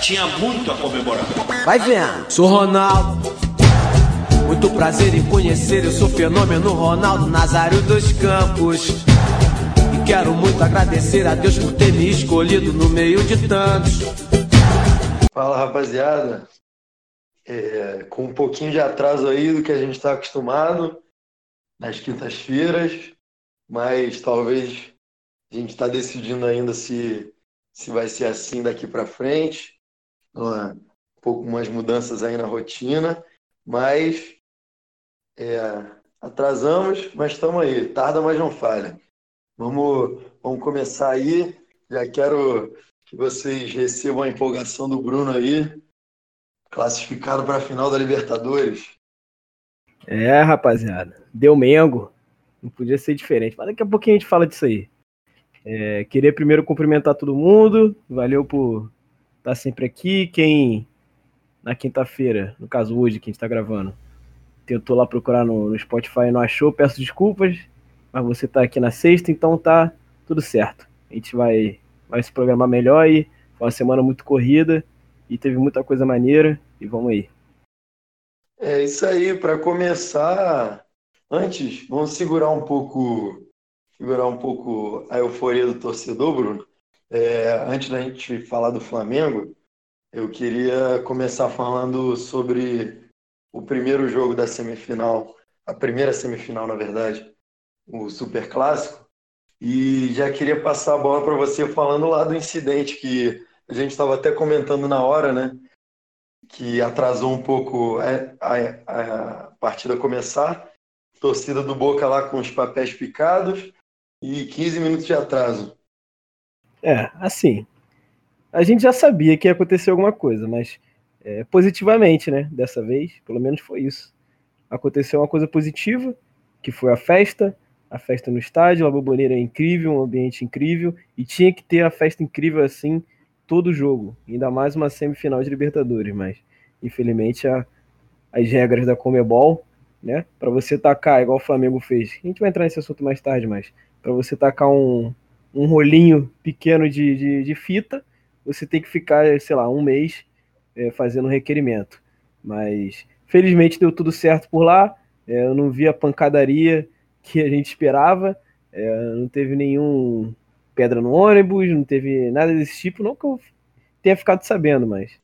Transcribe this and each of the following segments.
Tinha muito a comemorar. Vai vendo. Sou Ronaldo. Muito prazer em conhecer, eu sou fenômeno Ronaldo Nazário dos Campos. E quero muito agradecer a Deus por ter me escolhido no meio de tantos. Fala rapaziada, é, com um pouquinho de atraso aí do que a gente está acostumado nas quintas-feiras, mas talvez a gente está decidindo ainda se, se vai ser assim daqui para frente. Um pouco umas mudanças aí na rotina, mas é, atrasamos, mas estamos aí. Tarda, mas não falha. Vamos, vamos começar aí. Já quero que vocês recebam a empolgação do Bruno aí, classificado para a final da Libertadores. É, rapaziada, deu Mengo. Não podia ser diferente. Mas daqui a pouquinho a gente fala disso aí. É, queria primeiro cumprimentar todo mundo. Valeu por estar sempre aqui. Quem na quinta-feira, no caso hoje, que a gente está gravando, tentou lá procurar no, no, Spotify e não achou, peço desculpas. Mas você está aqui na sexta, então tá tudo certo. A gente vai, vai se programar melhor e foi uma semana muito corrida e teve muita coisa maneira. E vamos aí. É isso aí, para começar, antes, vamos segurar um pouco segurar um pouco a euforia do torcedor, Bruno. É, antes da gente falar do Flamengo, eu queria começar falando sobre o primeiro jogo da semifinal, a primeira semifinal, na verdade, o Super Clássico. E já queria passar a bola para você falando lá do incidente que a gente estava até comentando na hora, né? Que atrasou um pouco a, a, a partida começar. Torcida do Boca lá com os papéis picados e 15 minutos de atraso. É, assim. A gente já sabia que ia acontecer alguma coisa, mas é, positivamente, né? Dessa vez, pelo menos foi isso. Aconteceu uma coisa positiva, que foi a festa, a festa no estádio, a Boboneira é incrível, um ambiente incrível, e tinha que ter a festa incrível assim todo jogo, ainda mais uma semifinal de Libertadores, mas infelizmente a, as regras da Comebol, né, para você tacar igual o Flamengo fez. A gente vai entrar nesse assunto mais tarde, mas para você tacar um, um rolinho pequeno de, de, de, fita, você tem que ficar, sei lá, um mês é, fazendo requerimento. Mas felizmente deu tudo certo por lá. É, eu não vi a pancadaria que a gente esperava. É, não teve nenhum pedra no ônibus, não teve nada desse tipo, não que eu tenha ficado sabendo, mas.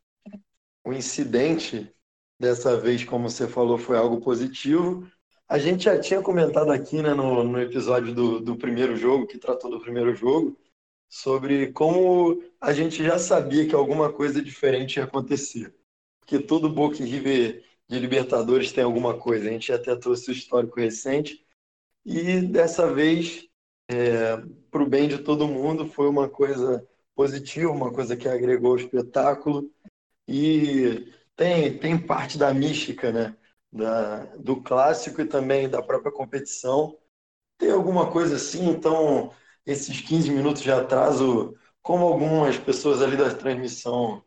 O incidente dessa vez, como você falou, foi algo positivo. A gente já tinha comentado aqui né, no, no episódio do, do primeiro jogo, que tratou do primeiro jogo, sobre como a gente já sabia que alguma coisa diferente ia acontecer. Porque todo Boca e River de Libertadores tem alguma coisa. A gente até trouxe o histórico recente. E dessa vez, é, para o bem de todo mundo, foi uma coisa positiva, uma coisa que agregou ao espetáculo. E tem, tem parte da mística, né? Da, do clássico e também da própria competição. Tem alguma coisa assim? Então, esses 15 minutos de atraso, como algumas pessoas ali da transmissão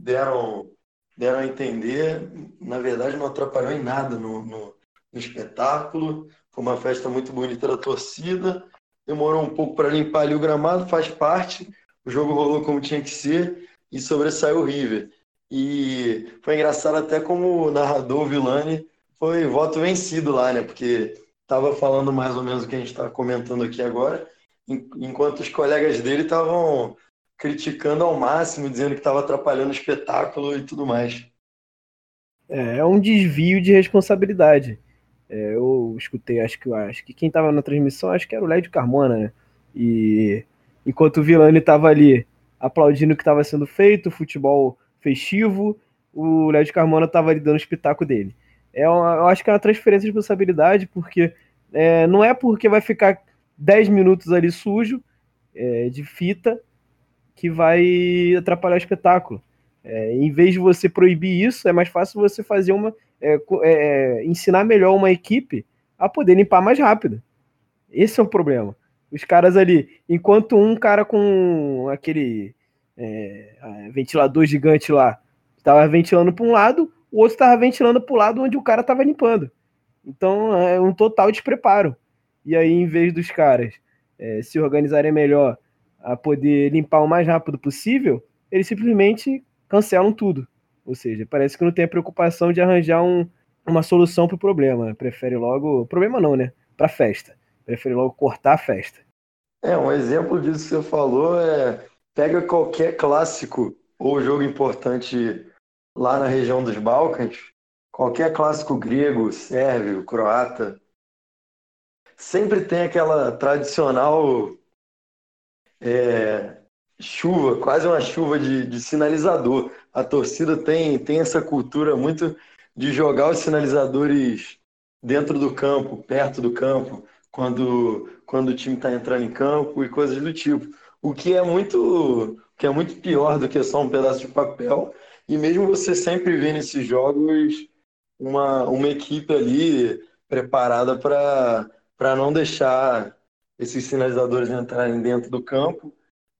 deram, deram a entender, na verdade não atrapalhou em nada no, no, no espetáculo. Foi uma festa muito bonita da torcida. Demorou um pouco para limpar ali o gramado, faz parte. O jogo rolou como tinha que ser e sobressaiu o River. E foi engraçado até como o narrador Vilani foi voto vencido lá, né? Porque estava falando mais ou menos o que a gente está comentando aqui agora, enquanto os colegas dele estavam criticando ao máximo, dizendo que estava atrapalhando o espetáculo e tudo mais. É, é um desvio de responsabilidade. É, eu escutei, acho que acho que quem estava na transmissão, acho que era o Lédio Carmona, né? E enquanto o Vilani estava ali aplaudindo o que estava sendo feito, futebol festivo, o Lédio Carmona estava ali dando o espetáculo dele é uma, eu acho que é uma transferência de responsabilidade, porque é, não é porque vai ficar 10 minutos ali sujo, é, de fita, que vai atrapalhar o espetáculo. É, em vez de você proibir isso, é mais fácil você fazer uma. É, é, ensinar melhor uma equipe a poder limpar mais rápido. Esse é o problema. Os caras ali, enquanto um cara com aquele é, ventilador gigante lá estava ventilando para um lado, o outro estava ventilando para o lado onde o cara estava limpando. Então é um total despreparo. E aí, em vez dos caras é, se organizarem melhor a poder limpar o mais rápido possível, eles simplesmente cancelam tudo. Ou seja, parece que não tem a preocupação de arranjar um, uma solução para o problema. Prefere logo. Problema não, né? Para festa. Prefere logo cortar a festa. É, um exemplo disso que você falou é. Pega qualquer clássico ou jogo importante lá na região dos Balcãs, qualquer clássico grego, sérvio, croata, sempre tem aquela tradicional é, chuva, quase uma chuva de, de sinalizador. A torcida tem, tem essa cultura muito de jogar os sinalizadores dentro do campo, perto do campo, quando, quando o time está entrando em campo e coisas do tipo. O que é muito que é muito pior do que só um pedaço de papel. E mesmo você sempre vê nesses jogos uma, uma equipe ali preparada para não deixar esses sinalizadores entrarem dentro do campo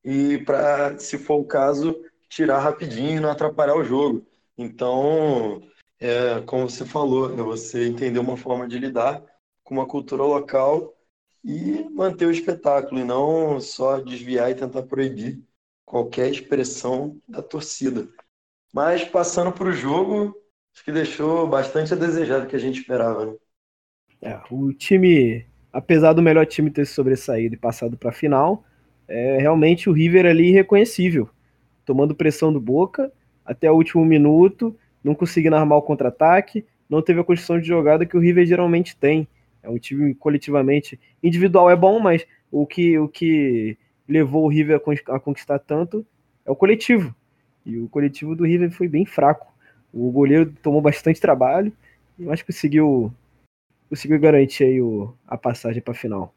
e para, se for o caso, tirar rapidinho e não atrapalhar o jogo. Então, é, como você falou, é você entender uma forma de lidar com uma cultura local e manter o espetáculo, e não só desviar e tentar proibir qualquer expressão da torcida. Mas passando para o jogo, acho que deixou bastante a desejar do que a gente esperava. Né? É, o time, apesar do melhor time ter sobressaído e passado para a final, é realmente o River ali irreconhecível, tomando pressão do Boca até o último minuto, não conseguindo armar o contra-ataque, não teve a construção de jogada que o River geralmente tem. É um time coletivamente individual é bom, mas o que o que levou o River a conquistar tanto é o coletivo. E o coletivo do River foi bem fraco. O goleiro tomou bastante trabalho, mas conseguiu conseguiu garantir aí o, a passagem para a final.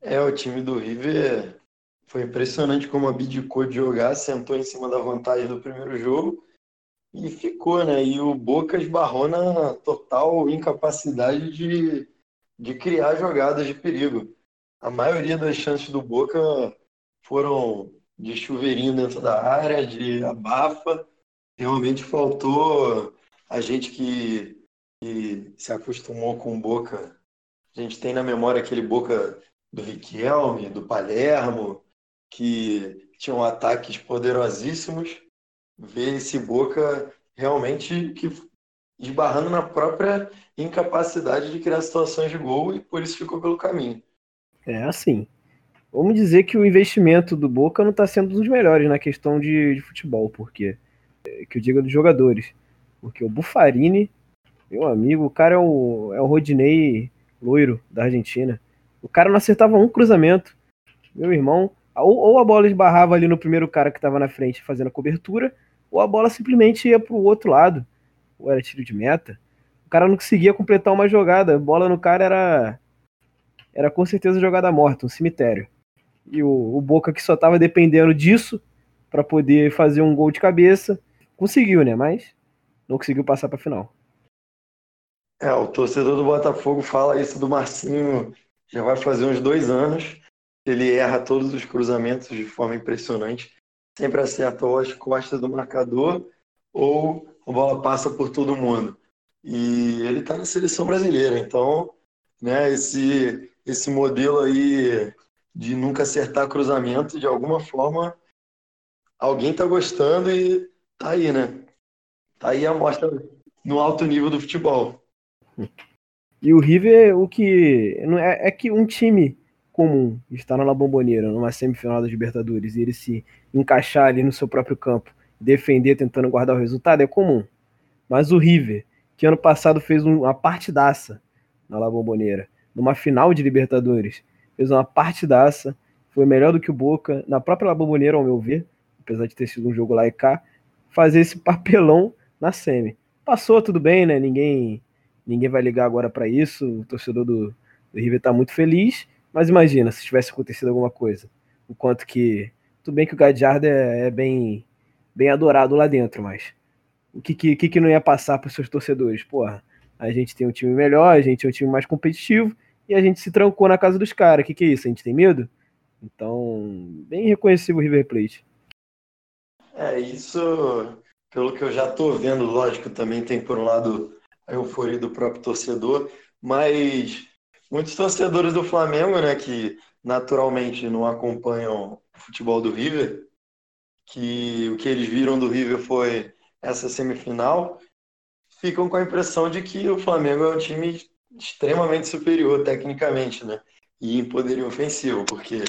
É, o time do River foi impressionante como abdicou de jogar, sentou em cima da vantagem do primeiro jogo e ficou, né? E o Boca esbarrou na total incapacidade de, de criar jogadas de perigo a maioria das chances do Boca foram de chuveirinho dentro da área, de abafa. Realmente faltou a gente que, que se acostumou com Boca. A gente tem na memória aquele Boca do Riquelme, do Palermo, que tinham ataques poderosíssimos. Ver esse Boca realmente que esbarrando na própria incapacidade de criar situações de gol e por isso ficou pelo caminho. É assim. Vamos dizer que o investimento do Boca não está sendo dos melhores na questão de, de futebol, porque é, que eu diga dos jogadores. Porque o Bufarini, meu amigo, o cara é o, é o Rodinei loiro da Argentina. O cara não acertava um cruzamento. Meu irmão, ou, ou a bola esbarrava ali no primeiro cara que estava na frente fazendo a cobertura, ou a bola simplesmente ia para o outro lado. Ou era tiro de meta. O cara não conseguia completar uma jogada. A bola no cara era era com certeza jogada morta, um cemitério. E o, o Boca que só estava dependendo disso para poder fazer um gol de cabeça, conseguiu, né? Mas não conseguiu passar para a final. É, o torcedor do Botafogo fala isso do Marcinho já vai fazer uns dois anos. Ele erra todos os cruzamentos de forma impressionante. Sempre acerta ou as costas do marcador ou a bola passa por todo mundo. E ele está na seleção brasileira, então né, esse, esse modelo aí de nunca acertar cruzamento, de alguma forma, alguém tá gostando e tá aí, né? Tá aí a mostra no alto nível do futebol. E o River, o que. É, é que um time comum estar na La Bombonera, numa semifinal da Libertadores, e ele se encaixar ali no seu próprio campo, defender tentando guardar o resultado, é comum. Mas o River, que ano passado fez uma partidaça na La Bombonera, numa final de Libertadores. Fez uma partidaça, foi melhor do que o Boca, na própria La Bombonera, ao meu ver, apesar de ter sido um jogo lá e cá, fazer esse papelão na semi. Passou tudo bem, né? Ninguém ninguém vai ligar agora para isso. O torcedor do, do River está muito feliz, mas imagina se tivesse acontecido alguma coisa. O quanto que tudo bem que o Gadiardo é, é bem bem adorado lá dentro, mas o que, que, que não ia passar para os seus torcedores? Porra, a gente tem um time melhor, a gente é um time mais competitivo e a gente se trancou na casa dos caras. O que, que é isso? A gente tem medo? Então, bem reconhecível o River Plate. É, isso, pelo que eu já tô vendo, lógico, também tem por um lado a euforia do próprio torcedor, mas muitos torcedores do Flamengo, né, que naturalmente não acompanham o futebol do River, que o que eles viram do River foi essa semifinal, ficam com a impressão de que o Flamengo é um time extremamente superior tecnicamente, né? E em poderio ofensivo, porque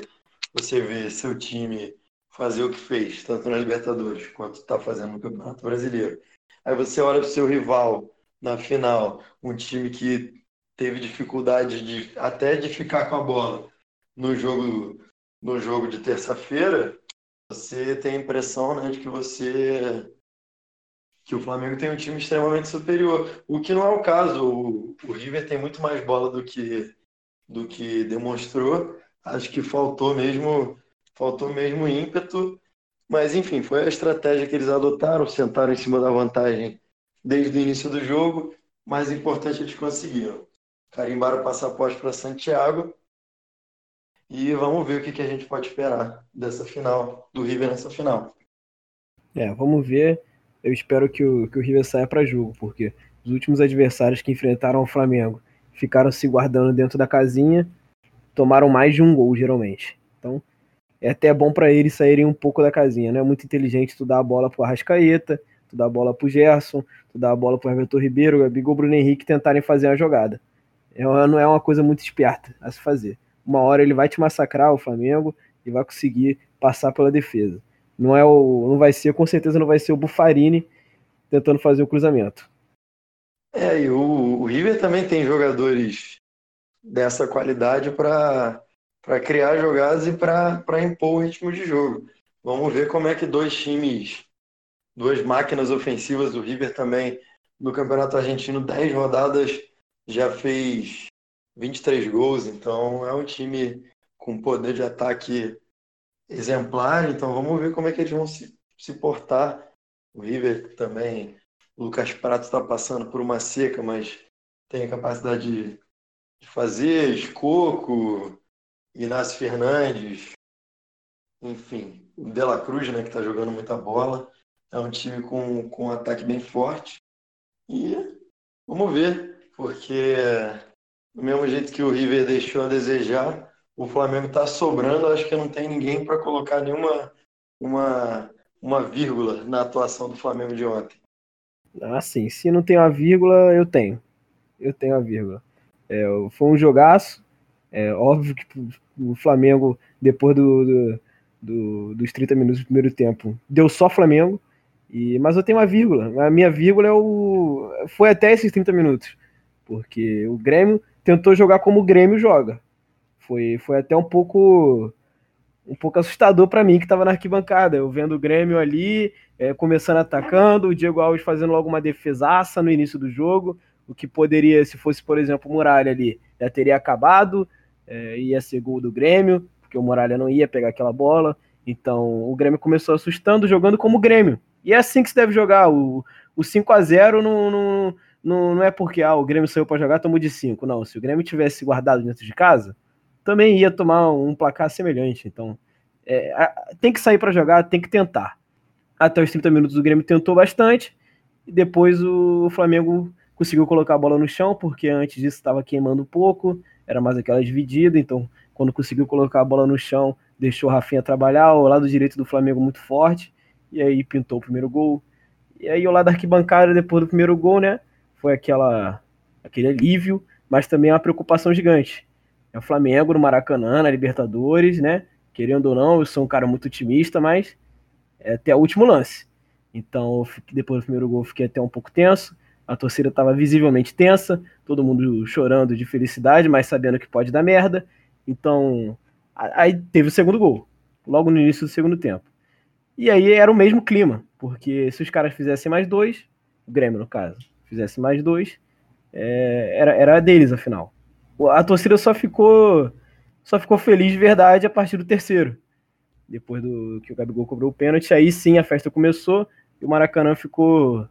você vê seu time fazer o que fez, tanto na Libertadores quanto está fazendo no Campeonato Brasileiro. Aí você olha para o seu rival na final, um time que teve dificuldade de até de ficar com a bola no jogo no jogo de terça-feira, você tem a impressão né, de que você que o Flamengo tem um time extremamente superior, o que não é o caso. O, o River tem muito mais bola do que do que demonstrou. Acho que faltou mesmo faltou mesmo ímpeto, mas enfim, foi a estratégia que eles adotaram, sentaram em cima da vantagem desde o início do jogo. Mais importante, eles conseguiram. Carimbaram o passaporte para Santiago e vamos ver o que, que a gente pode esperar dessa final, do River nessa final. É, vamos ver. Eu espero que o, que o River saia para jogo, porque os últimos adversários que enfrentaram o Flamengo ficaram se guardando dentro da casinha, tomaram mais de um gol, geralmente. Então, é até bom para eles saírem um pouco da casinha, né? É muito inteligente tu dar a bola pro Arrascaeta, tu dar a bola pro Gerson, tu dar a bola pro Everton Ribeiro, Gabigol, Bruno Henrique tentarem fazer uma jogada. É, não é uma coisa muito esperta a se fazer uma hora ele vai te massacrar o Flamengo e vai conseguir passar pela defesa. Não é o, não vai ser, com certeza não vai ser o Bufarini tentando fazer o cruzamento. É, e o, o River também tem jogadores dessa qualidade para criar jogadas e para impor o ritmo de jogo. Vamos ver como é que dois times, duas máquinas ofensivas do River também no Campeonato Argentino, 10 rodadas já fez 23 gols, então é um time com poder de ataque exemplar, então vamos ver como é que eles vão se, se portar. O River também, o Lucas Prato está passando por uma seca, mas tem a capacidade de, de fazer, Escoco, Inácio Fernandes, enfim, o De La Cruz, né, que está jogando muita bola. É um time com, com um ataque bem forte. E vamos ver, porque do mesmo jeito que o River deixou a desejar, o Flamengo está sobrando. Acho que não tem ninguém para colocar nenhuma uma, uma vírgula na atuação do Flamengo de ontem. Ah, sim. Se não tem uma vírgula, eu tenho. Eu tenho a vírgula. É, foi um jogaço. É óbvio que o Flamengo, depois do, do, do, dos 30 minutos do primeiro tempo, deu só Flamengo. E, mas eu tenho uma vírgula. A minha vírgula é o, foi até esses 30 minutos. Porque o Grêmio tentou jogar como o Grêmio joga. Foi, foi até um pouco um pouco assustador para mim que estava na arquibancada. Eu vendo o Grêmio ali, é, começando atacando, o Diego Alves fazendo logo uma defesaça no início do jogo, o que poderia, se fosse, por exemplo, o Muralha ali, já teria acabado, é, ia ser gol do Grêmio, porque o Muralha não ia pegar aquela bola. Então o Grêmio começou assustando, jogando como Grêmio. E é assim que se deve jogar. O, o 5 a 0 não, não, não, não é porque ah, o Grêmio saiu para jogar, tomou de 5. Não, se o Grêmio tivesse guardado dentro de casa, também ia tomar um placar semelhante. Então, é, tem que sair para jogar, tem que tentar. Até os 30 minutos o Grêmio tentou bastante, e depois o Flamengo conseguiu colocar a bola no chão, porque antes disso estava queimando um pouco, era mais aquela dividida, então quando conseguiu colocar a bola no chão, deixou o Rafinha trabalhar, o lado direito do Flamengo muito forte, e aí pintou o primeiro gol. E aí o lado da arquibancada, depois do primeiro gol, né, foi aquela, aquele alívio, mas também uma preocupação gigante. É o Flamengo no Maracanã, na Libertadores, né? Querendo ou não, eu sou um cara muito otimista, mas é até o último lance. Então, depois do primeiro gol, fiquei até um pouco tenso. A torcida estava visivelmente tensa, todo mundo chorando de felicidade, mas sabendo que pode dar merda. Então, aí teve o segundo gol, logo no início do segundo tempo. E aí era o mesmo clima, porque se os caras fizessem mais dois, o Grêmio no caso, fizesse mais dois, é, era, era deles, afinal. A torcida só ficou só ficou feliz de verdade a partir do terceiro. Depois do que o Gabigol cobrou o pênalti, aí sim a festa começou e o Maracanã ficou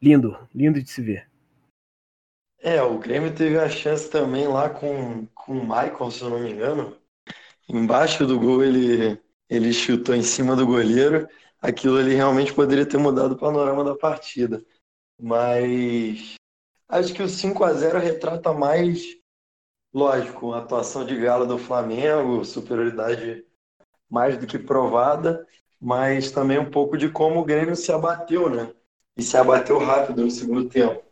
lindo, lindo de se ver. É, o Grêmio teve a chance também lá com, com o Michael, se eu não me engano. Embaixo do gol ele, ele chutou em cima do goleiro. Aquilo ali realmente poderia ter mudado o panorama da partida. Mas acho que o 5 a 0 retrata mais, lógico, a atuação de gala do Flamengo, superioridade mais do que provada, mas também um pouco de como o Grêmio se abateu, né? E se abateu rápido no segundo tempo.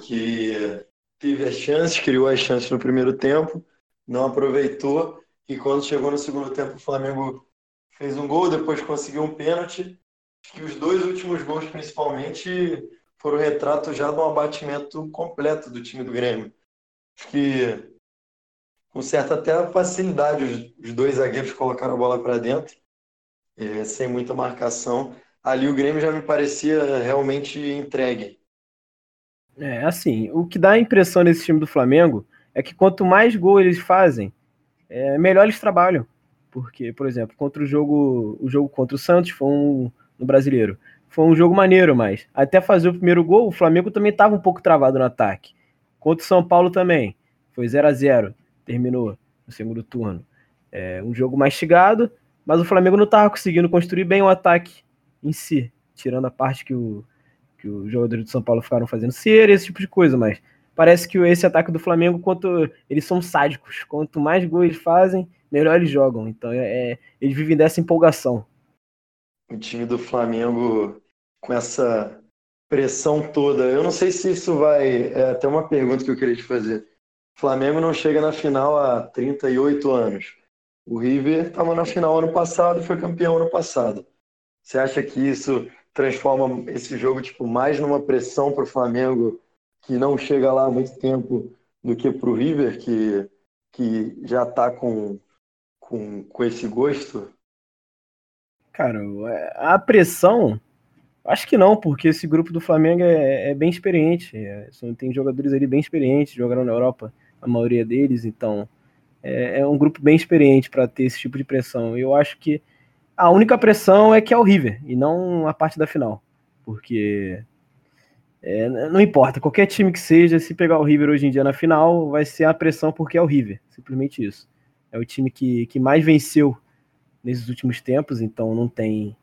Que teve as chances, criou as chances no primeiro tempo, não aproveitou, e quando chegou no segundo tempo, o Flamengo fez um gol, depois conseguiu um pênalti. Acho que os dois últimos gols, principalmente, foram retrato já de um abatimento completo do time do Grêmio. Acho que com certa até facilidade os, dois zagueiros colocaram a bola para dentro, é, sem muita marcação. Ali o Grêmio já me parecia realmente entregue. É, assim, o que dá a impressão nesse time do Flamengo é que quanto mais gol eles fazem, é, melhor eles trabalham. Porque, por exemplo, contra o jogo, o jogo contra o Santos foi um no brasileiro. Foi um jogo maneiro, mas até fazer o primeiro gol, o Flamengo também estava um pouco travado no ataque. Contra o São Paulo também. Foi 0 a 0 terminou no segundo turno. É um jogo mastigado, mas o Flamengo não estava conseguindo construir bem o ataque em si, tirando a parte que, o, que os jogadores do São Paulo ficaram fazendo cera, esse tipo de coisa, mas parece que esse ataque do Flamengo, quanto eles são sádicos, quanto mais gols eles fazem, melhor eles jogam. Então é, é, eles vivem dessa empolgação. O time do Flamengo com essa pressão toda, eu não sei se isso vai. É até uma pergunta que eu queria te fazer. Flamengo não chega na final há 38 anos. O River estava na final ano passado foi campeão ano passado. Você acha que isso transforma esse jogo tipo mais numa pressão para o Flamengo que não chega lá há muito tempo do que para o River que que já está com, com com esse gosto? Cara, a pressão Acho que não, porque esse grupo do Flamengo é, é bem experiente. É, tem jogadores ali bem experientes, jogaram na Europa a maioria deles, então é, é um grupo bem experiente para ter esse tipo de pressão. Eu acho que a única pressão é que é o River e não a parte da final, porque é, não importa, qualquer time que seja, se pegar o River hoje em dia na final, vai ser a pressão porque é o River, simplesmente isso. É o time que, que mais venceu nesses últimos tempos, então não tem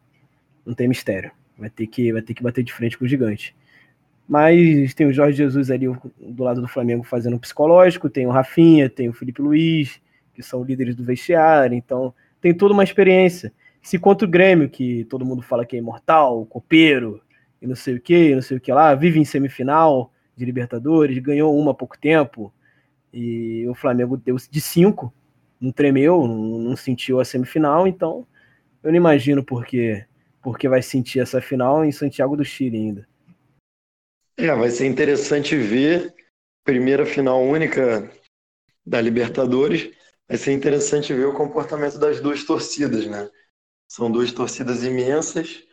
não tem mistério. Vai ter que vai ter que bater de frente com o gigante. Mas tem o Jorge Jesus ali do lado do Flamengo fazendo psicológico, tem o Rafinha, tem o Felipe Luiz, que são líderes do vestiário, então tem toda uma experiência. Se contra o Grêmio, que todo mundo fala que é imortal, copeiro, e não sei o que, não sei o que lá, vive em semifinal de Libertadores, ganhou uma há pouco tempo, e o Flamengo deu de cinco, não tremeu, não, sentiu a semifinal, então eu não imagino porque porque vai sentir essa final em Santiago do Chile ainda. É, vai ser interessante ver primeira final única da Libertadores. Vai ser interessante ver o comportamento das duas torcidas, né? São duas torcidas imensas.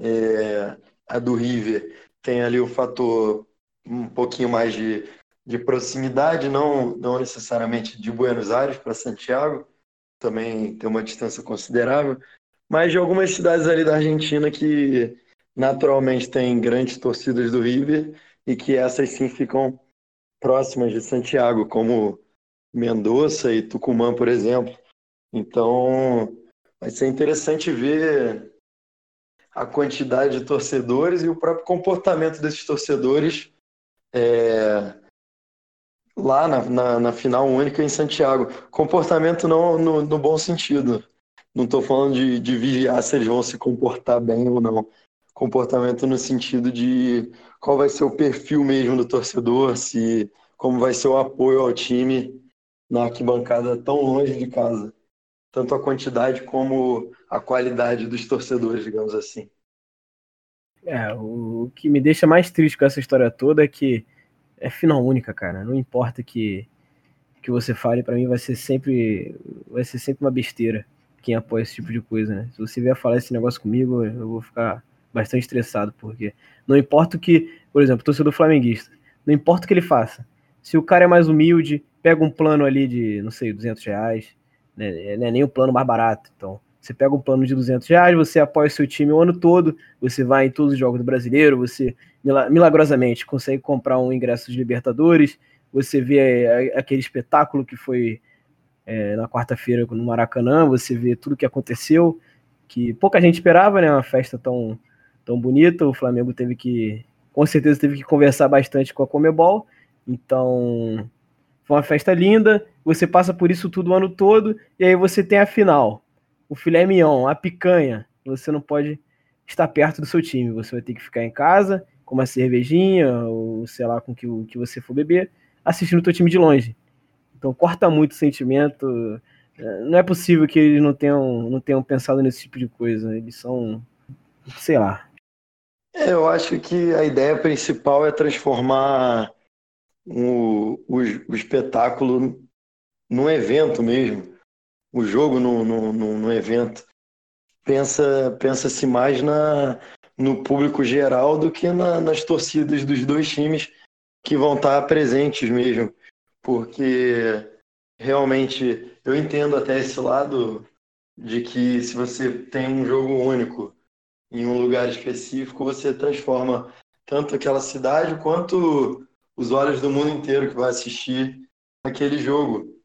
É, a do River tem ali o fator um pouquinho mais de, de proximidade, não, não necessariamente de Buenos Aires para Santiago, também tem uma distância considerável, mas de algumas cidades ali da Argentina que naturalmente tem grandes torcidas do River e que essas sim ficam próximas de Santiago, como Mendoza e Tucumã, por exemplo. Então, vai ser interessante ver a quantidade de torcedores e o próprio comportamento desses torcedores é, lá na, na, na, final única em Santiago. Comportamento não no, no bom sentido. Não estou falando de, de vigiar se eles vão se comportar bem ou não, comportamento no sentido de qual vai ser o perfil mesmo do torcedor, se como vai ser o apoio ao time na arquibancada tão longe de casa. Tanto a quantidade como a qualidade dos torcedores, digamos assim. É, o que me deixa mais triste com essa história toda é que é final única, cara. Não importa que que você fale, para mim vai ser sempre vai ser sempre uma besteira quem apoia esse tipo de coisa, né? Se você vier falar esse negócio comigo, eu vou ficar bastante estressado, porque não importa o que, por exemplo, torcedor flamenguista, não importa o que ele faça. Se o cara é mais humilde, pega um plano ali de, não sei, 200 reais, né? Não é nem um plano mais barato. Então, você pega um plano de 200 reais, você apoia o seu time o ano todo, você vai em todos os jogos do brasileiro, você milagrosamente consegue comprar um ingresso de Libertadores, você vê é, aquele espetáculo que foi é, na quarta-feira no Maracanã, você vê tudo que aconteceu, que pouca gente esperava, né? Uma festa tão tão bonita. O Flamengo teve que, com certeza, teve que conversar bastante com a Comebol. Então, foi uma festa linda. Você passa por isso tudo o ano todo e aí você tem a final. O filé mignon, a picanha você não pode estar perto do seu time. Você vai ter que ficar em casa com uma cervejinha ou sei lá com que o que você for beber, assistindo o teu time de longe. Então corta muito o sentimento. Não é possível que eles não tenham, não tenham pensado nesse tipo de coisa. Eles são, sei lá. É, eu acho que a ideia principal é transformar o, o, o espetáculo num evento mesmo, o jogo no, no, no evento. Pensa, pensa-se mais na, no público geral do que na, nas torcidas dos dois times que vão estar presentes mesmo, porque realmente eu entendo até esse lado de que se você tem um jogo único em um lugar específico, você transforma tanto aquela cidade quanto os olhos do mundo inteiro que vai assistir aquele jogo.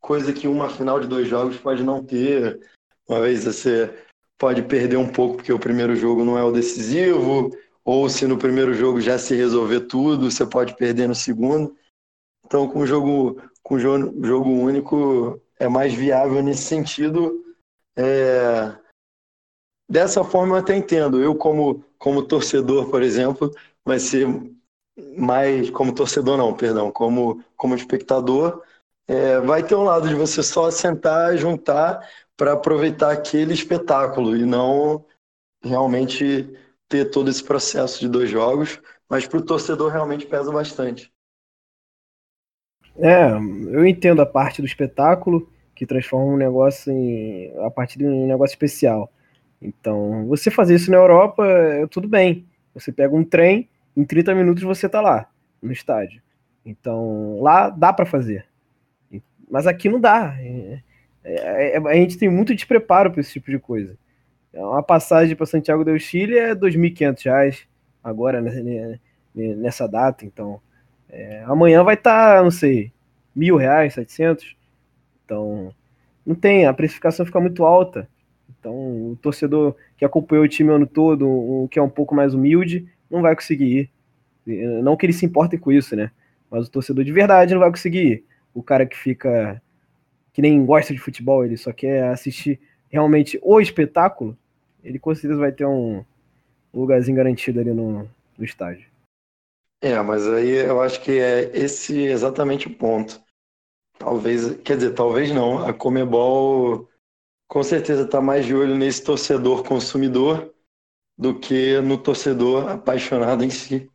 Coisa que uma final de dois jogos pode não ter. Uma vez você pode perder um pouco porque o primeiro jogo não é o decisivo, ou se no primeiro jogo já se resolver tudo, você pode perder no segundo. Então, com jogo com jogo, único é mais viável nesse sentido. É... Dessa forma eu até entendo. Eu como como torcedor, por exemplo, vai ser mais como torcedor não, perdão, como como espectador, é, vai ter um lado de você só sentar, juntar para aproveitar aquele espetáculo e não realmente ter todo esse processo de dois jogos, mas para o torcedor realmente pesa bastante. É, eu entendo a parte do espetáculo que transforma um negócio em, a partir de um negócio especial. Então, você fazer isso na Europa, é tudo bem. Você pega um trem, em 30 minutos você está lá, no estádio. Então, lá dá para fazer. Mas aqui não dá. É, é, a gente tem muito despreparo para esse tipo de coisa. Uma passagem para Santiago do Chile é R$ 2.500 agora, né, nessa data. Então, é, amanhã vai estar, tá, não sei, mil reais, 700. Então, não tem, a precificação fica muito alta. Então, o torcedor que acompanhou o time o ano todo, o que é um pouco mais humilde, não vai conseguir ir. Não que eles se importem com isso, né? Mas o torcedor de verdade não vai conseguir ir. O cara que fica, que nem gosta de futebol, ele só quer assistir realmente o espetáculo, ele com certeza vai ter um lugarzinho garantido ali no, no estádio. É, mas aí eu acho que é esse exatamente o ponto. Talvez, quer dizer, talvez não. A Comebol com certeza está mais de olho nesse torcedor consumidor do que no torcedor apaixonado em si.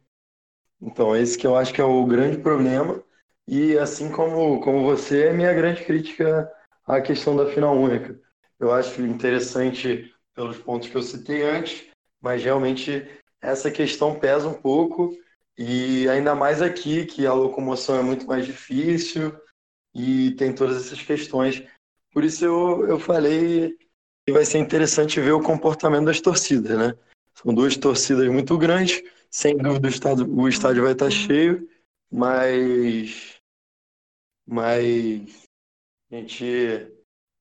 Então, esse que eu acho que é o grande problema. E assim como, como você, é minha grande crítica à questão da final única. Eu acho interessante pelos pontos que eu citei antes, mas realmente essa questão pesa um pouco, e ainda mais aqui, que a locomoção é muito mais difícil e tem todas essas questões. Por isso eu, eu falei que vai ser interessante ver o comportamento das torcidas, né? São duas torcidas muito grandes, sem dúvida o estádio, o estádio vai estar cheio, mas, mas a gente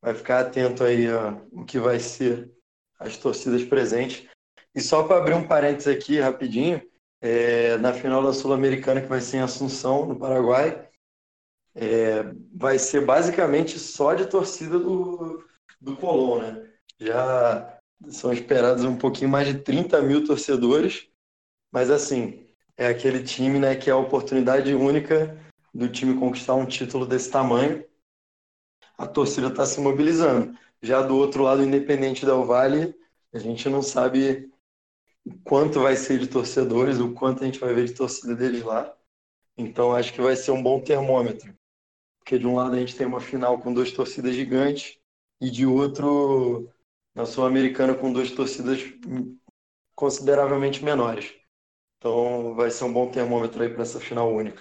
vai ficar atento aí ó, o que vai ser as torcidas presentes. E só para abrir um parênteses aqui rapidinho, é, na final da Sul-Americana, que vai ser em Assunção, no Paraguai, é, vai ser basicamente só de torcida do, do Colón, né? Já são esperados um pouquinho mais de 30 mil torcedores, mas assim, é aquele time né, que é a oportunidade única do time conquistar um título desse tamanho. A torcida está se mobilizando. Já do outro lado, Independente Del Vale, a gente não sabe quanto vai ser de torcedores, o quanto a gente vai ver de torcida deles lá. Então acho que vai ser um bom termômetro. Porque de um lado a gente tem uma final com duas torcidas gigantes e de outro na Sul-Americana com duas torcidas consideravelmente menores. Então vai ser um bom termômetro aí para essa final única.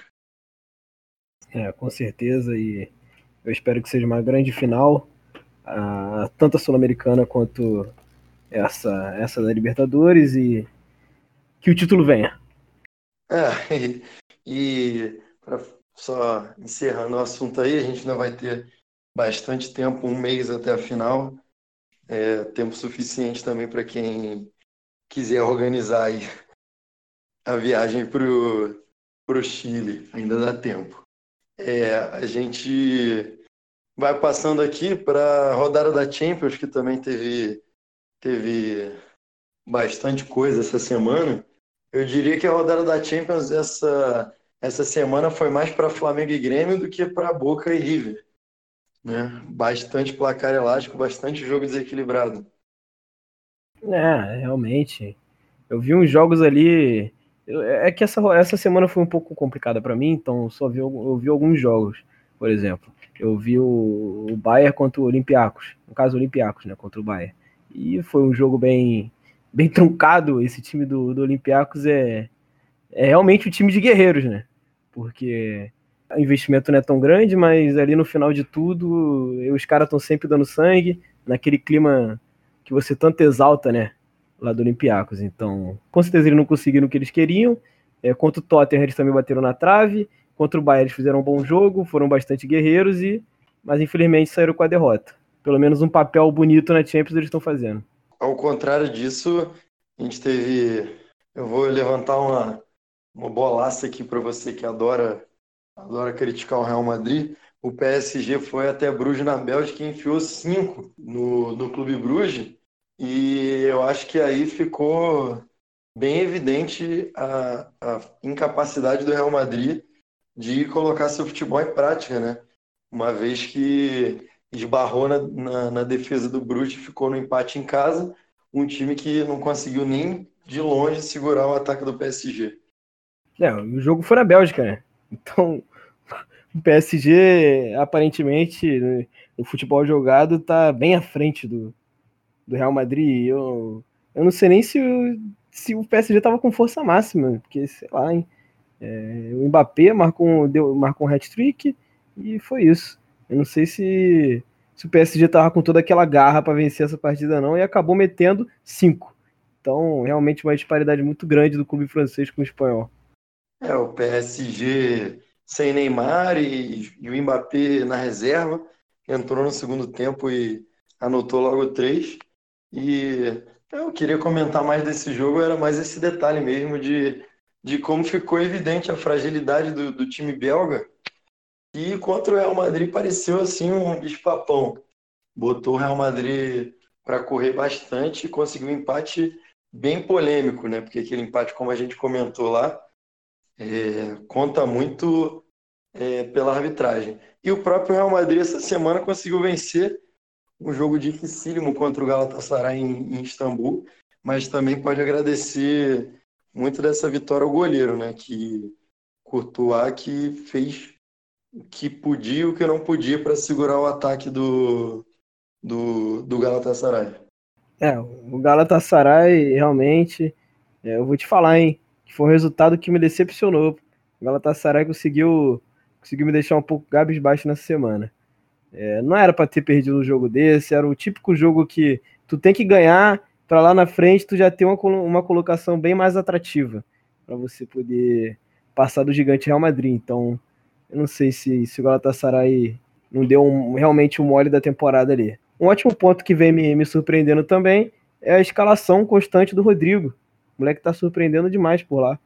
É, com certeza e eu espero que seja uma grande final tanto a Sul-Americana quanto essa, essa da Libertadores e que o título venha. É, e, e pra, só encerrando o assunto aí, a gente ainda vai ter bastante tempo, um mês até a final, é, tempo suficiente também para quem quiser organizar aí a viagem para o Chile, ainda dá tempo. É, a gente vai passando aqui para a rodada da Champions, que também teve teve bastante coisa essa semana. Eu diria que a rodada da Champions essa, essa semana foi mais para Flamengo e Grêmio do que para Boca e River. Né? Bastante placar elástico, bastante jogo desequilibrado. É, realmente. Eu vi uns jogos ali. É que essa, essa semana foi um pouco complicada para mim, então só vi, eu vi alguns jogos, por exemplo. Eu vi o, o Bayern contra o Olympiacos, no caso o Olympiacos, né, contra o Bayern. E foi um jogo bem bem truncado. Esse time do, do Olympiacos é, é realmente o time de guerreiros, né? Porque o investimento não é tão grande, mas ali no final de tudo, os caras estão sempre dando sangue, naquele clima que você tanto exalta, né? Lá do Olympiacos. Então, com certeza eles não conseguiram o que eles queriam. É, contra o Tottenham, eles também bateram na trave. Contra o Bayern, eles fizeram um bom jogo, foram bastante guerreiros, e mas infelizmente saíram com a derrota. Pelo menos um papel bonito na Champions eles estão fazendo. Ao contrário disso, a gente teve. Eu vou levantar uma, uma bolaça aqui para você que adora, adora criticar o Real Madrid. O PSG foi até Bruges na Bélgica e enfiou cinco no, no Clube Bruges. E eu acho que aí ficou bem evidente a, a incapacidade do Real Madrid de colocar seu futebol em prática, né? Uma vez que esbarrou na, na, na defesa do Bruges ficou no empate em casa, um time que não conseguiu nem de longe segurar o ataque do PSG. O jogo foi na Bélgica, né? Então, o PSG, aparentemente, no futebol jogado, tá bem à frente do, do Real Madrid. Eu, eu não sei nem se, se o PSG tava com força máxima, porque, sei lá, hein? É, o Mbappé marcou, deu, marcou um hat-trick e foi isso. Eu não sei se, se o PSG tava com toda aquela garra para vencer essa partida, não, e acabou metendo cinco. Então, realmente uma disparidade muito grande do clube francês com o espanhol. É, o PSG sem Neymar e, e o Mbappé na reserva, entrou no segundo tempo e anotou logo três. E eu queria comentar mais desse jogo, era mais esse detalhe mesmo de, de como ficou evidente a fragilidade do, do time belga e contra o Real Madrid pareceu assim um bicho-papão. Botou o Real Madrid para correr bastante e conseguiu um empate bem polêmico, né? Porque aquele empate, como a gente comentou lá, é, conta muito é, pela arbitragem. E o próprio Real Madrid essa semana conseguiu vencer um jogo dificílimo contra o Galatasaray em, em Istambul, mas também pode agradecer muito dessa vitória ao goleiro, né? Que Courtois que fez o que podia e o que não podia para segurar o ataque do, do, do Galatasaray. É, o Galatasaray realmente, é, eu vou te falar, hein, foi um resultado que me decepcionou. O Galatasaray conseguiu, conseguiu me deixar um pouco baixo nessa semana. É, não era para ter perdido um jogo desse, era o típico jogo que tu tem que ganhar para lá na frente tu já ter uma, uma colocação bem mais atrativa para você poder passar do gigante Real Madrid. Então, eu não sei se, se o Galatasaray não deu um, realmente o um mole da temporada ali. Um ótimo ponto que vem me, me surpreendendo também é a escalação constante do Rodrigo. O moleque tá surpreendendo demais por lá.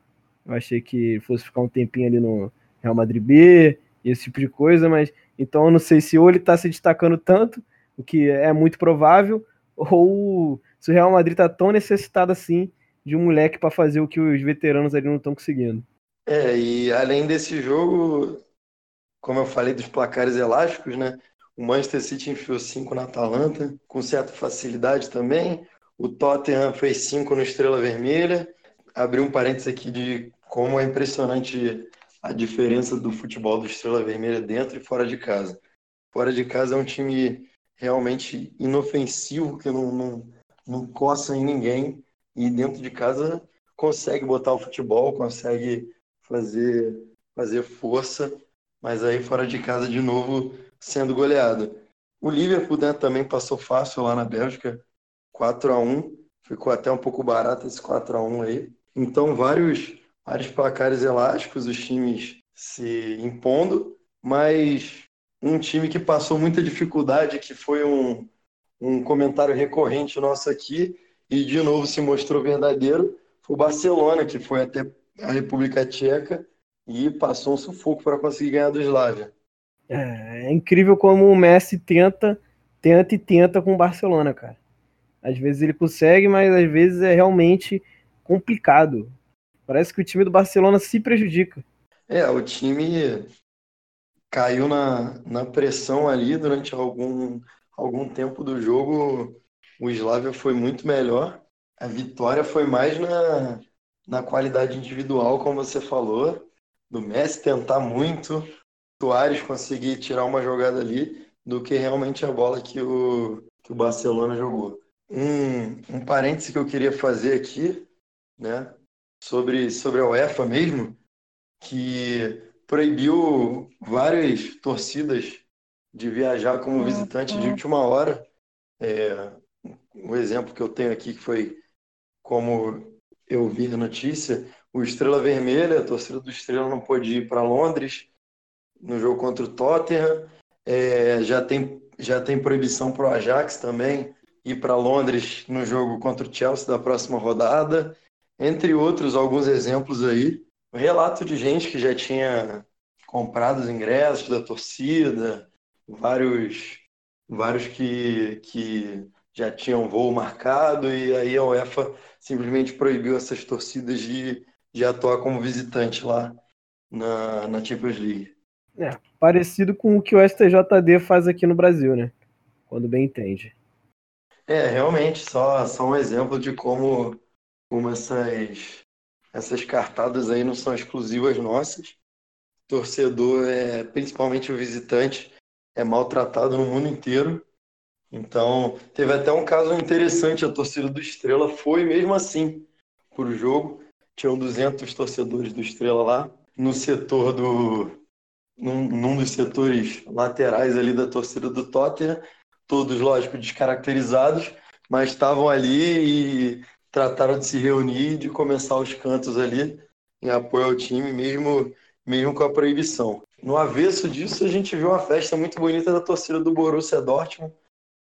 Eu achei que fosse ficar um tempinho ali no Real Madrid B, esse tipo de coisa, mas então eu não sei se ou ele tá se destacando tanto, o que é muito provável, ou se o Real Madrid tá tão necessitado assim de um moleque para fazer o que os veteranos ali não estão conseguindo. É, e além desse jogo, como eu falei dos placares elásticos, né? O Manchester City enfiou 5 na Atalanta, com certa facilidade também. O Tottenham fez 5 no Estrela Vermelha. Abriu um parênteses aqui de como é impressionante a diferença do futebol do Estrela Vermelha dentro e fora de casa. Fora de casa é um time realmente inofensivo, que não, não, não coça em ninguém. E dentro de casa consegue botar o futebol, consegue fazer, fazer força mas aí fora de casa de novo sendo goleado. O Liverpool né, também passou fácil lá na Bélgica, 4 a 1 ficou até um pouco barato esse 4 a 1 aí. Então vários vários placares elásticos, os times se impondo, mas um time que passou muita dificuldade, que foi um, um comentário recorrente nosso aqui, e de novo se mostrou verdadeiro, foi o Barcelona, que foi até a República Tcheca e passou um sufoco para conseguir ganhar do Slavia. É, é, incrível como o Messi tenta, tenta e tenta com o Barcelona, cara. Às vezes ele consegue, mas às vezes é realmente complicado. Parece que o time do Barcelona se prejudica. É, o time caiu na, na pressão ali durante algum, algum tempo do jogo. O Slavia foi muito melhor. A vitória foi mais na, na qualidade individual, como você falou, do Messi tentar muito, Soares conseguir tirar uma jogada ali, do que realmente a bola que o, que o Barcelona jogou. Um, um parêntese que eu queria fazer aqui, né, sobre, sobre a UEFA mesmo, que proibiu várias torcidas de viajar como visitante de última hora. É, um exemplo que eu tenho aqui que foi como eu vi a notícia, o Estrela Vermelha, a torcida do Estrela não pôde ir para Londres no jogo contra o Tottenham. É, já, tem, já tem proibição para o Ajax também ir para Londres no jogo contra o Chelsea da próxima rodada, entre outros alguns exemplos aí. Relato de gente que já tinha comprado os ingressos da torcida, vários, vários que, que já tinham voo marcado, e aí a UEFA simplesmente proibiu essas torcidas de, de atuar como visitante lá na, na Champions League. É, parecido com o que o STJD faz aqui no Brasil, né? Quando bem entende. É, realmente, só, só um exemplo de como, como essas, essas cartadas aí não são exclusivas nossas. torcedor, é, principalmente o visitante, é maltratado no mundo inteiro. Então, teve até um caso interessante, a torcida do Estrela foi mesmo assim para o jogo. Tinham 200 torcedores do Estrela lá, no setor do, num, num dos setores laterais ali da torcida do Tottenham, todos, lógico, descaracterizados, mas estavam ali e trataram de se reunir de começar os cantos ali em apoio ao time, mesmo, mesmo com a proibição. No avesso disso, a gente viu uma festa muito bonita da torcida do Borussia Dortmund.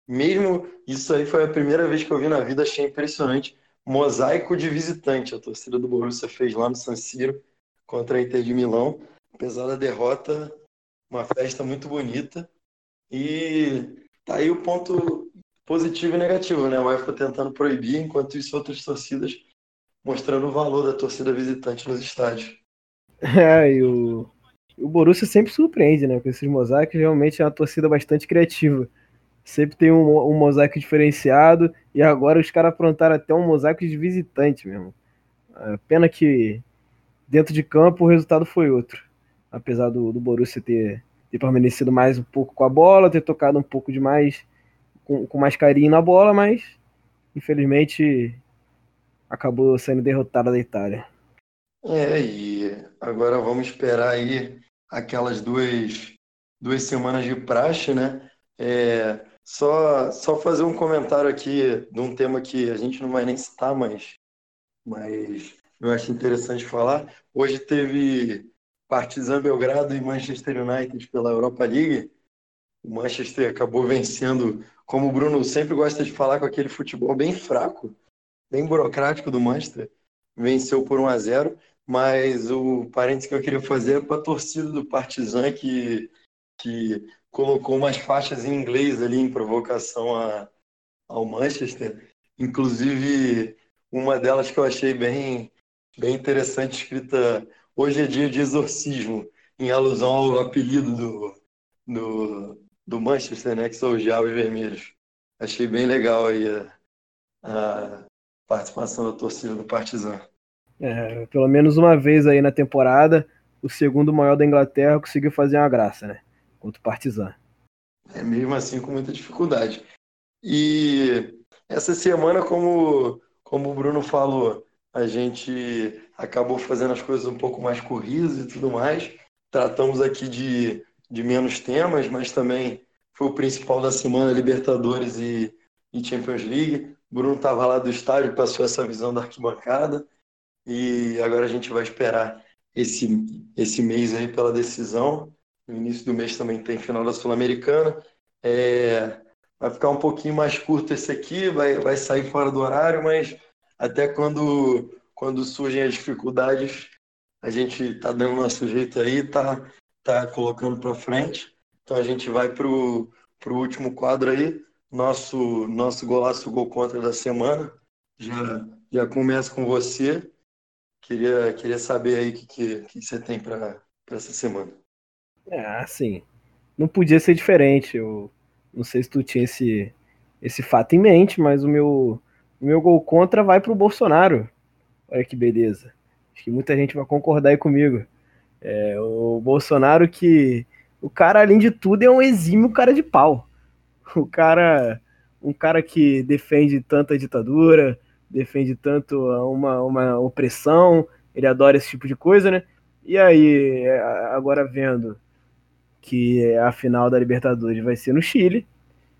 Mesmo isso aí foi a primeira vez que eu vi na vida, achei impressionante. Mosaico de visitante, a torcida do Borussia fez lá no San Siro contra a Inter de Milão apesar da derrota, uma festa muito bonita. E tá aí o ponto positivo e negativo, né? O UEFA tentando proibir, enquanto isso outras torcidas mostrando o valor da torcida visitante nos estádios. É, e o, o Borussia sempre surpreende, né? Com esses mosaicos, realmente é uma torcida bastante criativa. Sempre tem um, um mosaico diferenciado e agora os caras aprontaram até um mosaico de visitante mesmo. É, pena que dentro de campo o resultado foi outro apesar do, do Borussia ter, ter permanecido mais um pouco com a bola, ter tocado um pouco demais, com, com mais carinho na bola, mas infelizmente acabou sendo derrotada da Itália. É, e agora vamos esperar aí aquelas duas, duas semanas de praxe, né? É, só, só fazer um comentário aqui de um tema que a gente não vai nem citar, mas, mas eu acho interessante falar. Hoje teve Partizan Belgrado e Manchester United pela Europa League. O Manchester acabou vencendo, como o Bruno sempre gosta de falar, com aquele futebol bem fraco, bem burocrático do Manchester. Venceu por 1 a 0 mas o parênteses que eu queria fazer é para a torcida do Partizan que, que colocou umas faixas em inglês ali em provocação a, ao Manchester. Inclusive, uma delas que eu achei bem, bem interessante, escrita Hoje é dia de exorcismo, em alusão ao apelido do, do, do Manchester, né, que são os Diabos Vermelhos. Achei bem legal aí a, a participação da torcida do Partizan. É, pelo menos uma vez aí na temporada, o segundo maior da Inglaterra conseguiu fazer uma graça, né? Contra o Partizan. É mesmo assim com muita dificuldade. E essa semana, como, como o Bruno falou, a gente acabou fazendo as coisas um pouco mais corridas e tudo mais. Tratamos aqui de, de menos temas, mas também foi o principal da semana, Libertadores e, e Champions League. Bruno estava lá do estádio, passou essa visão da arquibancada e agora a gente vai esperar esse, esse mês aí pela decisão. No início do mês também tem final da Sul-Americana. É, vai ficar um pouquinho mais curto esse aqui, vai, vai sair fora do horário, mas até quando, quando surgem as dificuldades, a gente está dando nosso jeito aí, está tá colocando para frente. Então a gente vai para o último quadro aí, nosso, nosso golaço gol contra da semana. Já, já começa com você. Queria, queria saber aí o que, que, que você tem para essa semana. É, assim, não podia ser diferente. Eu não sei se tu tinha esse, esse fato em mente, mas o meu, o meu gol contra vai para o Bolsonaro. Olha que beleza. Acho que muita gente vai concordar aí comigo. É, o Bolsonaro que. O cara, além de tudo, é um exímio cara de pau. O cara. Um cara que defende tanta ditadura, defende tanto uma, uma opressão, ele adora esse tipo de coisa, né? E aí, é, agora vendo que a final da Libertadores vai ser no Chile,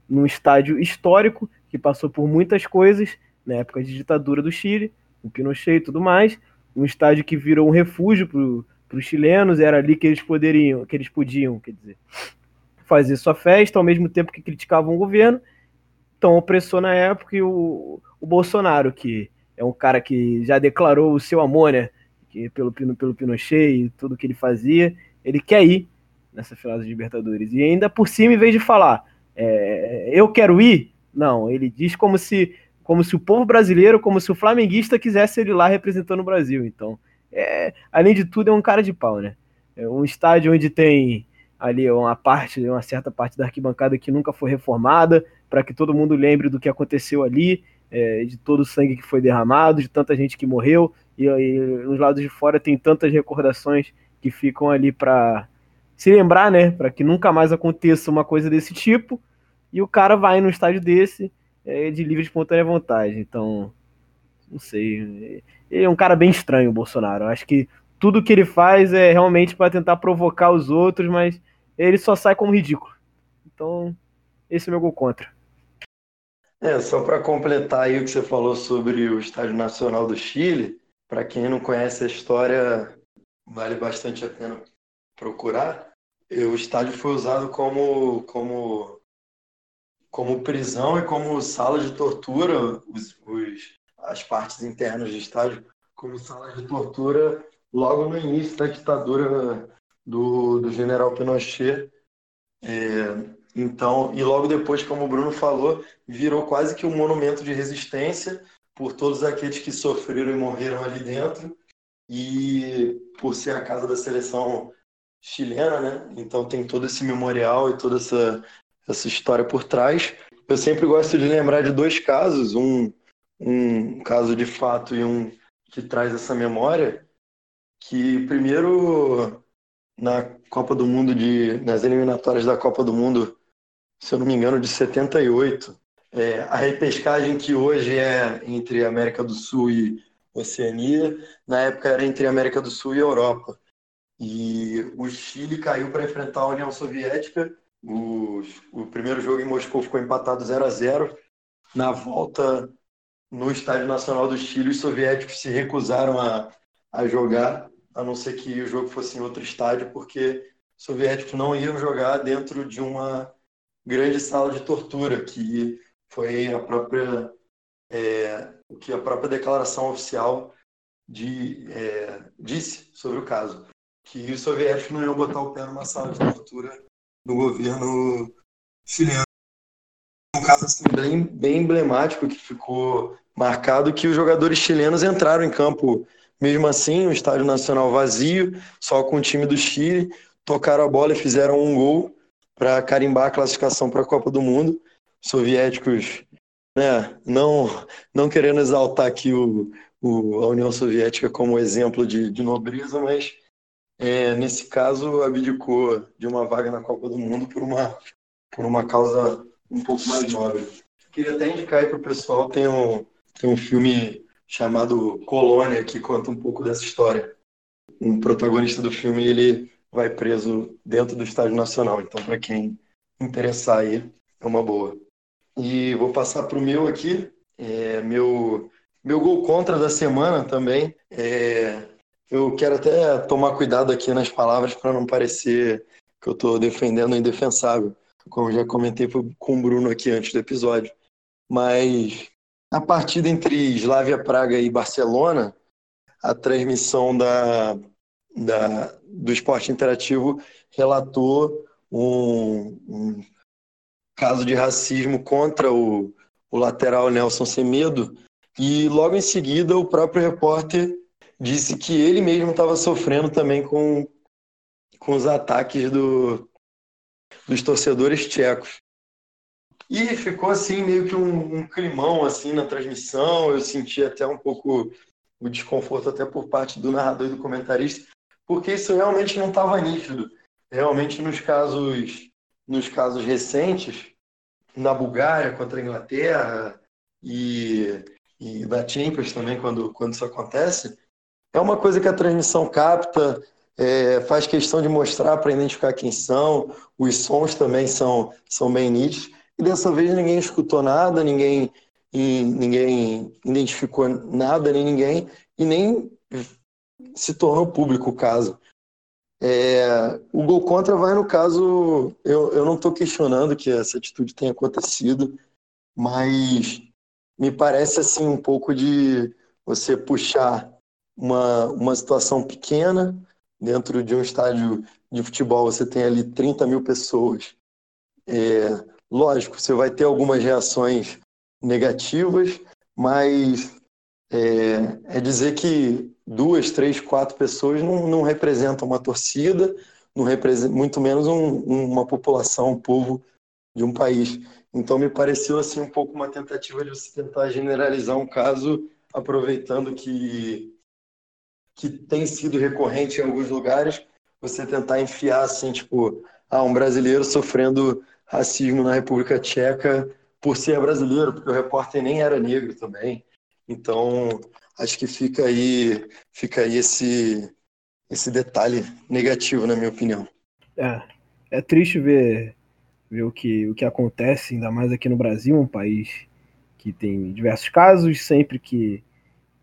num estádio histórico que passou por muitas coisas na época de ditadura do Chile, o Pinochet e tudo mais, um estádio que virou um refúgio para os chilenos, era ali que eles poderiam, que eles podiam, quer dizer, fazer sua festa ao mesmo tempo que criticavam o governo. Então opressor na época e o, o Bolsonaro, que é um cara que já declarou o seu amor, né, que pelo, pelo Pinochet e tudo que ele fazia, ele quer ir nessa final de Libertadores. E ainda por cima, em vez de falar, é, eu quero ir, não, ele diz como se como se o povo brasileiro, como se o flamenguista quisesse ele lá representando o Brasil. Então, é, além de tudo, é um cara de pau, né? É um estádio onde tem ali uma parte, uma certa parte da arquibancada que nunca foi reformada, para que todo mundo lembre do que aconteceu ali, é, de todo o sangue que foi derramado, de tanta gente que morreu, e, e nos lados de fora tem tantas recordações que ficam ali para se lembrar, né? Para que nunca mais aconteça uma coisa desse tipo. E o cara vai num estádio desse é de livre espontânea vontade. Então, não sei. Ele é um cara bem estranho, o Bolsonaro. Eu acho que tudo que ele faz é realmente para tentar provocar os outros, mas ele só sai como ridículo. Então, esse é o meu gol contra. É, só para completar aí o que você falou sobre o Estádio Nacional do Chile, para quem não conhece a história, vale bastante a pena procurar. O estádio foi usado como, como como prisão e como sala de tortura, os, os, as partes internas do estádio, como sala de tortura logo no início da ditadura do, do general Pinochet. É, então, e logo depois, como o Bruno falou, virou quase que um monumento de resistência por todos aqueles que sofreram e morreram ali dentro e por ser a casa da seleção chilena, né? Então tem todo esse memorial e toda essa essa história por trás. Eu sempre gosto de lembrar de dois casos, um, um caso de fato e um que traz essa memória, que primeiro na Copa do Mundo de nas eliminatórias da Copa do Mundo, se eu não me engano, de 78, é, a repescagem que hoje é entre América do Sul e Oceania, na época era entre América do Sul e Europa. E o Chile caiu para enfrentar a União Soviética o, o primeiro jogo em Moscou ficou empatado 0 a 0 Na volta, no Estádio Nacional do Chile, os soviéticos se recusaram a, a jogar, a não ser que o jogo fosse em outro estádio, porque os soviéticos não iam jogar dentro de uma grande sala de tortura, que foi a própria é, o que a própria declaração oficial de, é, disse sobre o caso, que os soviéticos não iam botar o pé numa sala de tortura do governo chileno. Um caso assim, bem, bem emblemático que ficou marcado que os jogadores chilenos entraram em campo mesmo assim, o estádio nacional vazio, só com o time do Chile, tocaram a bola e fizeram um gol para carimbar a classificação para a Copa do Mundo. Os soviéticos, né, não, não querendo exaltar aqui o, o, a União Soviética como exemplo de, de nobreza, mas é, nesse caso, abdicou de uma vaga na Copa do Mundo por uma, por uma causa um pouco mais nobre. Queria até indicar aí para o pessoal, tem um, tem um filme chamado Colônia, que conta um pouco dessa história. Um protagonista do filme, ele vai preso dentro do Estádio Nacional. Então, para quem interessar aí, é uma boa. E vou passar para o meu aqui. É, meu, meu gol contra da semana também é eu quero até tomar cuidado aqui nas palavras para não parecer que eu estou defendendo o indefensável, como já comentei com o Bruno aqui antes do episódio. Mas a partida entre Slavia Praga e Barcelona, a transmissão da, da, do esporte interativo relatou um, um caso de racismo contra o, o lateral Nelson Semedo, e logo em seguida o próprio repórter disse que ele mesmo estava sofrendo também com, com os ataques do, dos torcedores tchecos. E ficou assim meio que um, um, climão assim na transmissão. Eu senti até um pouco o desconforto até por parte do narrador e do comentarista, porque isso realmente não estava nítido. Realmente nos casos nos casos recentes, na Bulgária contra a Inglaterra e, e da Champions também quando quando isso acontece, é uma coisa que a transmissão capta, é, faz questão de mostrar para identificar quem são, os sons também são, são bem nítidos. E dessa vez ninguém escutou nada, ninguém, ninguém identificou nada, nem ninguém, e nem se tornou público o caso. É, o gol contra vai no caso, eu, eu não estou questionando que essa atitude tenha acontecido, mas me parece assim um pouco de você puxar uma, uma situação pequena dentro de um estádio de futebol, você tem ali 30 mil pessoas. É, Lógico, você vai ter algumas reações negativas, mas é, é dizer que duas, três, quatro pessoas não, não representam uma torcida, não representa, muito menos um, uma população, um povo de um país. Então me pareceu assim um pouco uma tentativa de você tentar generalizar um caso, aproveitando que que tem sido recorrente em alguns lugares, você tentar enfiar assim, tipo, ah, um brasileiro sofrendo racismo na República Tcheca por ser brasileiro, porque o repórter nem era negro também. Então, acho que fica aí, fica aí esse, esse detalhe negativo, na minha opinião. É, é triste ver, ver o, que, o que acontece, ainda mais aqui no Brasil, um país que tem diversos casos, sempre que,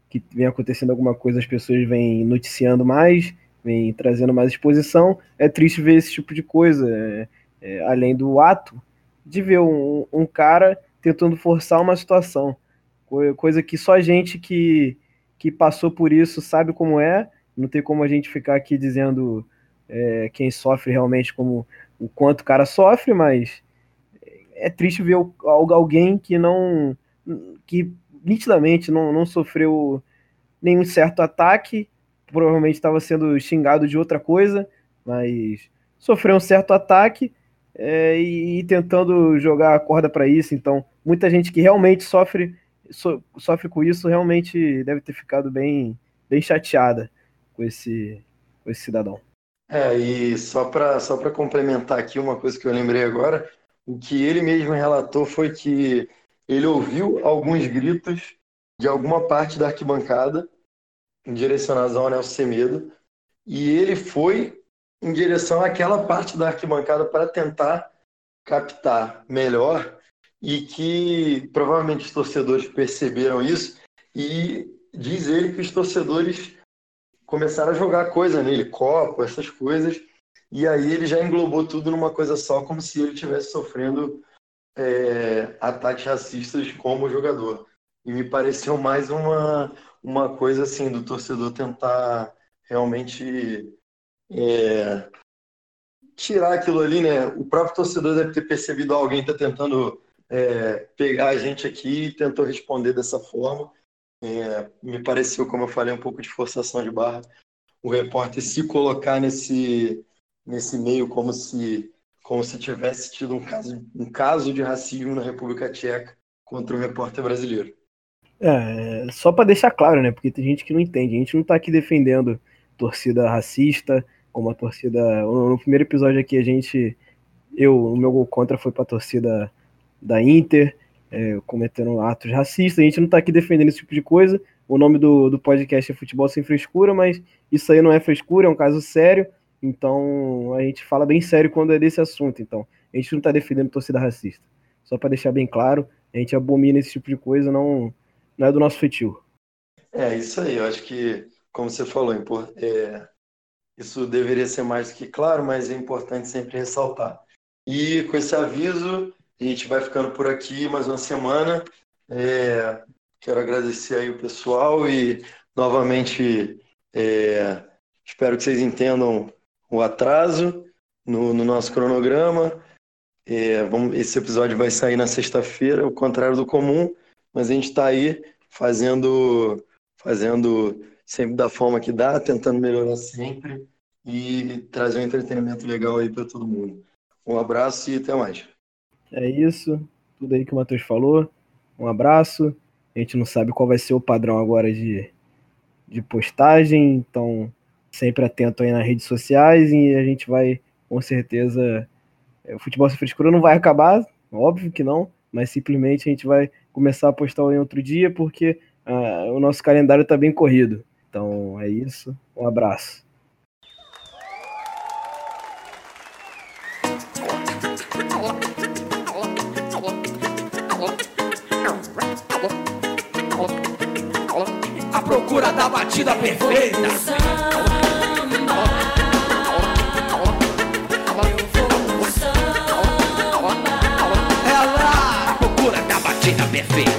que vem acontecendo alguma coisa, as pessoas vêm noticiando mais, vêm trazendo mais exposição. É triste ver esse tipo de coisa. É, é, além do ato, de ver um, um, cara tentando forçar uma situação. Coisa que só a gente que, que passou por isso sabe como é. Não tem como a gente ficar aqui dizendo é, quem sofre realmente como o quanto o cara sofre, mas é triste ver alguém que não que nitidamente não, não sofreu nenhum certo ataque, provavelmente estava sendo xingado de outra coisa, mas sofreu um certo ataque é, e, e, tentando jogar a corda para isso. Então, muita gente que realmente sofre, so, sofre com isso realmente deve ter ficado bem, bem chateada com esse, com esse cidadão. É, e só para só complementar aqui uma coisa que eu lembrei agora, o que ele mesmo relatou foi que ele ouviu alguns gritos de alguma parte da arquibancada direcionados ao Nelson Semedo, e ele foi em direção àquela parte da arquibancada para tentar captar melhor e que provavelmente os torcedores perceberam isso e diz ele que os torcedores começaram a jogar coisa nele, copo, essas coisas, e aí ele já englobou tudo numa coisa só, como se ele estivesse sofrendo é, ataques racistas como jogador. E me pareceu mais uma, uma coisa assim do torcedor tentar realmente é, tirar aquilo ali, né? O próprio torcedor deve ter percebido alguém está tentando é, pegar a gente aqui e tentou responder dessa forma. É, me pareceu, como eu falei, um pouco de forçação de barra. O repórter se colocar nesse, nesse meio como se como se tivesse tido um caso, um caso de racismo na República Tcheca contra um repórter brasileiro. É, só para deixar claro, né? Porque tem gente que não entende. A gente não está aqui defendendo torcida racista, como a torcida. No primeiro episódio aqui, a gente. Eu, o meu gol contra foi para a torcida da Inter, é, cometendo atos racistas. A gente não está aqui defendendo esse tipo de coisa. O nome do, do podcast é Futebol Sem Frescura, mas isso aí não é frescura, é um caso sério. Então a gente fala bem sério quando é desse assunto. Então a gente não está defendendo torcida racista. Só para deixar bem claro, a gente abomina esse tipo de coisa, não, não é do nosso feitio. É isso aí, eu acho que, como você falou, é, isso deveria ser mais que claro, mas é importante sempre ressaltar. E com esse aviso, a gente vai ficando por aqui mais uma semana. É, quero agradecer aí o pessoal e novamente é, espero que vocês entendam o atraso no, no nosso cronograma. É, vamos, esse episódio vai sair na sexta-feira, o contrário do comum, mas a gente está aí fazendo, fazendo sempre da forma que dá, tentando melhorar sempre e trazer um entretenimento legal aí para todo mundo. Um abraço e até mais. É isso, tudo aí que o Matheus falou. Um abraço. A gente não sabe qual vai ser o padrão agora de, de postagem, então sempre atento aí nas redes sociais e a gente vai com certeza. É, o futebol sem frescura não vai acabar, óbvio que não, mas simplesmente a gente vai começar a postar em outro dia porque uh, o nosso calendário está bem corrido. Então é isso. Um abraço. A procura da batida perfeita. fait imperfect